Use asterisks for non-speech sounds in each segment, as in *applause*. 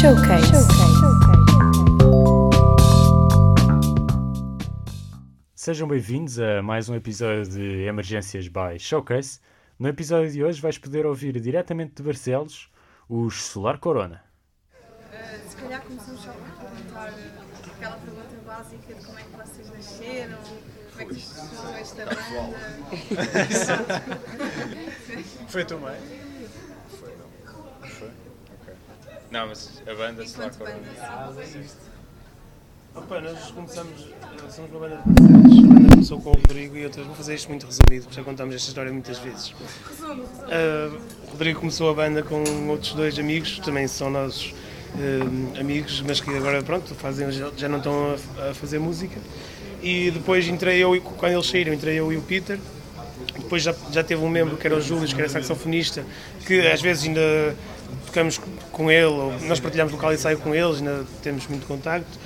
Showcase. Sejam bem-vindos a mais um episódio de Emergências by Showcase. No episódio de hoje vais poder ouvir diretamente de Barcelos os Solar Corona. Uh, se calhar começamos só por perguntar aquela pergunta básica de como é que vocês nasceram, como é que formou esta banda. *laughs* Foi também? Foi. Não, mas a banda Solar Enquanto Corona. banda, sim. Opa, nós começamos, somos uma banda de parceiros. A banda começou com o Rodrigo e outras. Vou fazer isto muito resumido, porque já contamos esta história muitas vezes. Resumo, resumo. Ah, o Rodrigo começou a banda com outros dois amigos, também são nossos eh, amigos, mas que agora, pronto, fazem, já, já não estão a, a fazer música. E depois entrei eu, e- quando eles saíram, entrei eu e o Peter. Depois já, já teve um membro que era o Júlio, que era saxofonista, que às vezes ainda tocamos com ele, ou nós partilhamos local e ensaio com eles, ainda temos muito contacto.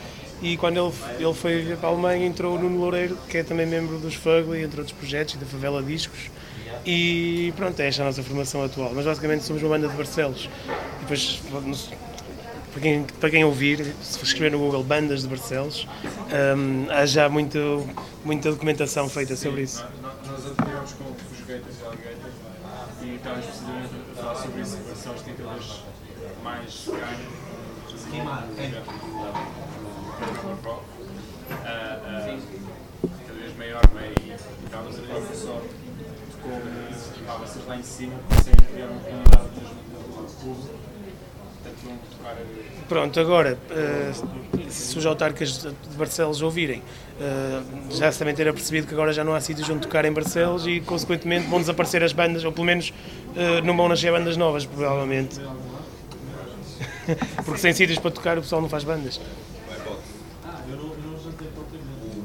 E quando ele, ele foi para a Alemanha, entrou o Nuno Loureiro, que é também membro dos Fugly, entre outros projetos, e da Favela Discos. E pronto, é esta a nossa formação atual. Mas basicamente somos uma banda de Barcelos. E depois, para quem, para quem ouvir, se escrever no Google Bandas de Barcelos, hum, há já muito, muita documentação feita sobre isso. Nós apoiamos com os Gators e Alligator e estávamos precisamente a falar sobre isso. que tem cada vez mais ganho. Cada vez maior, não é? E estávamos a falar só de como vocês lá em cima conseguem criar uma comunidade mesmo do público. Pronto, agora, eh, se os autarcas de Barcelos ouvirem, eh, já se devem ter apercebido que agora já não há sítios onde tocar em Barcelos e, consequentemente, vão desaparecer as bandas, ou pelo menos eh, não vão nascer bandas novas, provavelmente. Porque sem sítios para tocar o pessoal não faz bandas.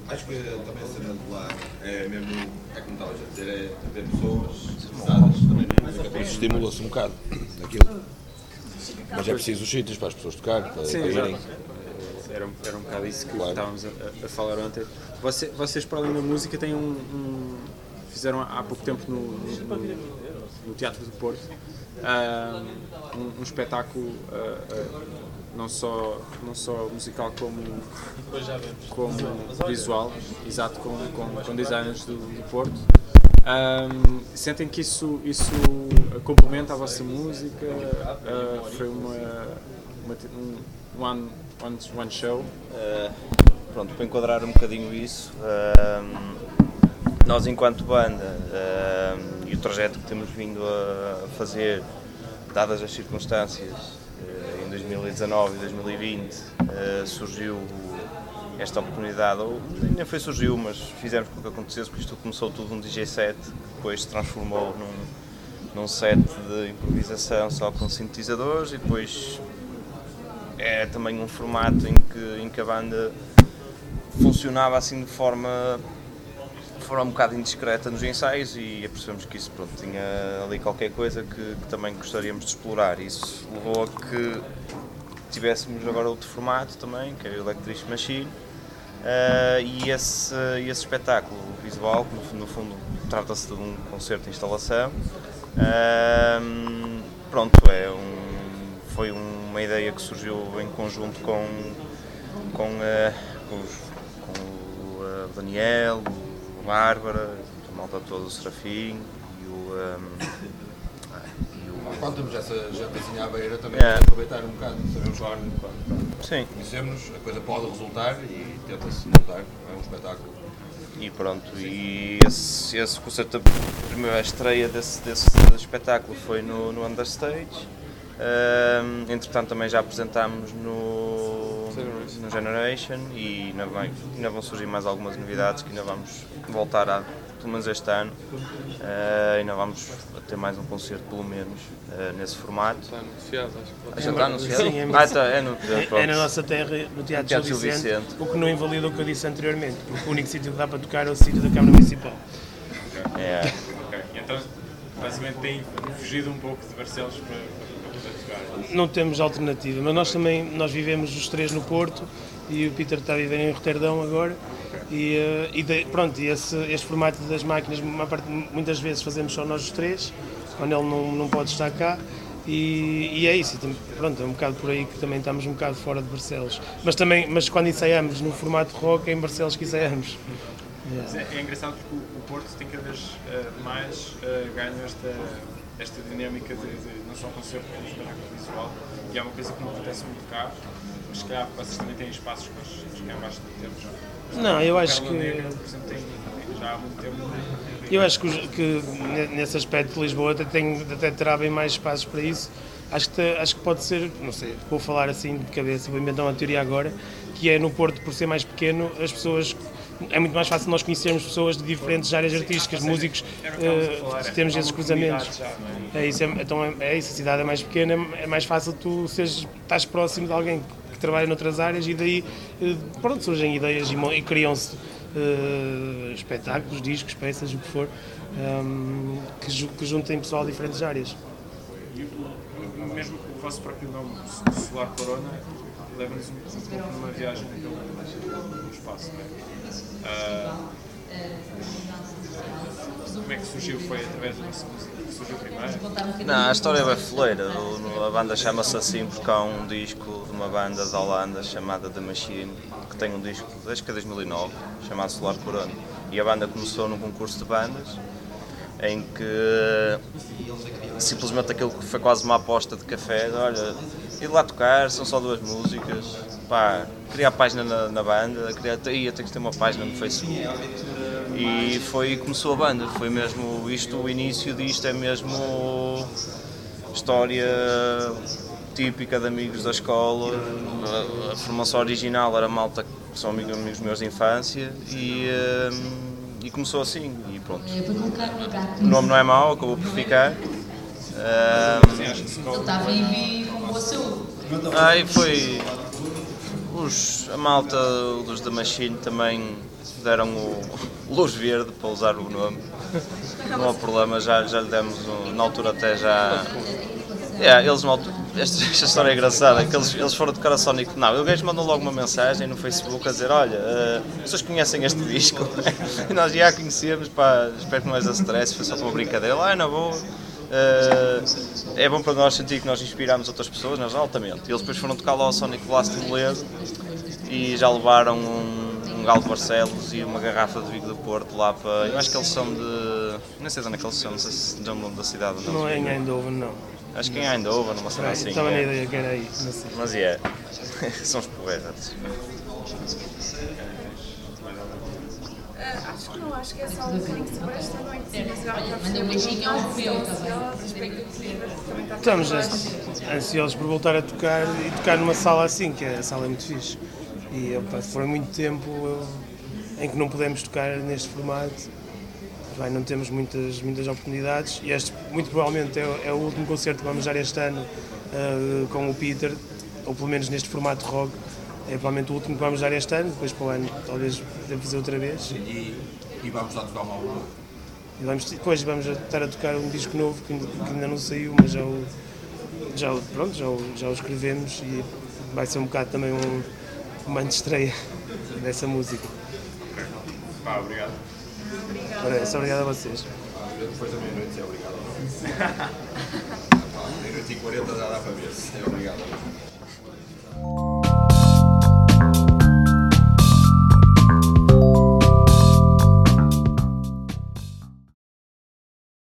Acho que também a cena de lá é mesmo, é como estavas a dizer, é ter pessoas pesadas também estimula-se um bocado daquilo. Mas é preciso os sítios para as pessoas tocar, para, para irem. Era um, era um bocado isso que Claro. estávamos a, a- falar ontem. Você- vocês, para além da música, têm um, um- fizeram há pouco tempo no, no- no Teatro do Porto ah, um, um espetáculo ah, ah, não, só, não só musical como, como visual, exato, com, com, com designers do, do Porto. Ahm, sentem que isso, isso complementa a vossa música? Ah, foi uma, uma um one, one, one show? Uh, pronto, para enquadrar um bocadinho isso, um, nós enquanto banda um, e o trajeto que temos vindo a fazer, dadas as circunstâncias, uh, em 2019 e 2020 uh, surgiu esta oportunidade, ou nem foi surgiu, mas fizemos com que acontecesse, porque isto começou tudo num DJ set, que depois se transformou num, num set de improvisação só com sintetizadores e depois é também um formato em que, em que a banda funcionava assim de forma, forma um bocado indiscreta nos ensaios e percebemos que isso pronto, tinha ali qualquer coisa que, que também gostaríamos de explorar. Isso levou a que tivéssemos agora outro formato também, que é o Electric Machine. Ah, e esse, esse espetáculo visual, que no, no fundo trata-se de um concerto de instalação, ah, pronto, é um, foi uma ideia que surgiu em conjunto com, com, ah, com, os- com o ah, Daniel, o Bárbara, a malta toda, o Serafim e o. ah, e o Quando temos essa jantazinha à beira, também É. aproveitar um bocado, sabemos quando sim, conhecemos, a coisa pode resultar e tenta-se montar, é um espetáculo. E pronto, e esse, esse concerto, a primeira estreia desse, desse espetáculo foi no, no Understage. Ahm, entretanto, também já apresentámos no, no Generation e ainda, vai- ainda vão surgir mais algumas novidades que ainda vamos voltar a, pelo menos este ano. Ah, ainda vamos ter mais um concerto, pelo menos, ah, nesse formato. Está anunciado, acho que Já está anunciado? Sim, é ah, está, é no, É, é na nossa terra, no Teatro, Teatro Gil Vicente, Vicente. o que não invalida o que eu disse anteriormente, porque o único sítio que dá para tocar é o sítio da Câmara Municipal. É. Ok, Então, basicamente, tem fugido um pouco de Barcelos para. Não temos alternativa, mas nós também nós vivemos os três no Porto e o Peter está a viver em Roterdão agora. E, eh, e de- pronto, e esse, este formato das máquinas, uma parte- muitas vezes fazemos só nós os três, quando ele não, não pode estar cá. E, e é isso, e pronto, é um bocado por aí que também estamos um bocado fora de Barcelos. Mas também, mas quando ensaiamos no formato rock, é em Barcelos que ensaiamos. É, é engraçado porque o, Porto tem cada vez eh, mais eh, ganho esta, esta dinâmica de, de não só concerto, mas espetáculo visual, e é uma coisa que não acontece muito cá, mas se calhar vocês também têm espaços, que há bastante tempo já. Não, eu acho que- Negra, por exemplo, tem, tem já há muito tempo. Eu acho que, nesse aspecto Lisboa até, tem, até terá bem mais espaços para isso. Acho que, acho que pode ser, não sei, vou falar assim de cabeça, vou inventar uma teoria agora, que é no Porto, por ser mais pequeno, as pessoas. É muito mais fácil nós conhecermos pessoas de diferentes áreas artísticas, músicos, que a eh, temos esses cruzamentos. é? Isso, é, então é, é isso, a cidade é mais pequena, é mais fácil tu seres, estás próximo de alguém que trabalha noutras áreas e daí eh, pronto, surgem ideias e, e criam-se eh, espetáculos, discos, peças, o que for, ehm, que, que juntem pessoal de diferentes áreas. E mesmo o vosso próprio nome, Solar Corona, leva-nos um, um pouco numa viagem pelo, espaço. Não é? Ah, como é que surgiu? Foi através da vossa música que surgiu primeiro? Não, a história é bem foleira. A banda chama-se assim porque há um disco de uma banda da Holanda chamada The Machine, que tem um disco desde que é 2009, chamado Solar Corona. E a banda começou num concurso de bandas, em que simplesmente aquilo que foi quase uma aposta de café, de, olha, ir lá tocar, são só duas músicas, pá, criar página na, na banda, criar, ia ter que ter uma página no Facebook. E foi começou a banda, foi mesmo isto, o início disto é mesmo história típica de amigos da escola. A, a formação original era malta que são amigos, amigos meus de infância e, hum, e começou assim e pronto. O nome não é mau, acabou por ficar. Ele estava aí com boa saúde. Aí foi. Os, a malta dos da Machine também deram o *laughs* luz verde para usar o nome. Não há problema, já, já lhe demos um, na altura até já. É, eles na altura- esta, esta história é engraçada, que eles, eles foram tocar a Sonic Now. O gajo mandou logo uma mensagem no Facebook a dizer, olha, eh, vocês conhecem este disco? e nós já conhecemos, pá, espero que não haja stress, foi só uma brincadeira. Ah, na boa. Eh, é bom para nós sentir que nós inspiramos outras pessoas, nós altamente. E eles depois foram tocar lá ao Sonic Blast de Moledo e já levaram um, um galo de Barcelos e uma garrafa de vinho do Porto lá para. Eu acho que eles são de. Não sei de onde é que eles são, não sei se de onde da cidade. ou Não é em Eindhoven, não. Acho que em Eindhoven, numa cena assim. Estava na é. ideia que era aí, não. Mas é. *laughs* São os poetas. Ah, acho que não, acho que é só um bocadinho de se jogar para Mandei um beijinho ao meu também. expectativas, também está Estamos bem. ansiosos por voltar a tocar e tocar numa sala assim, que a sala é muito fixe. E opa, foi muito tempo em que não pudemos tocar neste formato. Vai, não temos muitas, muitas oportunidades e este muito provavelmente é, o- é o último concerto que vamos dar este ano eh, com o Peter, ou pelo menos neste formato rock. É provavelmente o último que vamos dar este ano, depois para o ano talvez podemos fazer outra vez. E, e vamos lá tocar uma aula. E vamos, depois vamos estar a tocar um disco novo que ainda, que ainda não saiu, mas já o, já, pronto, já, o, já o escrevemos e vai ser um bocado também um, uma antestreia *laughs* dessa música. Pá, obrigado. Essa, obrigado a vocês. Depois da meia-noite, é obrigado. *laughs* Meia-noite e 40 já dá para ver. É obrigado.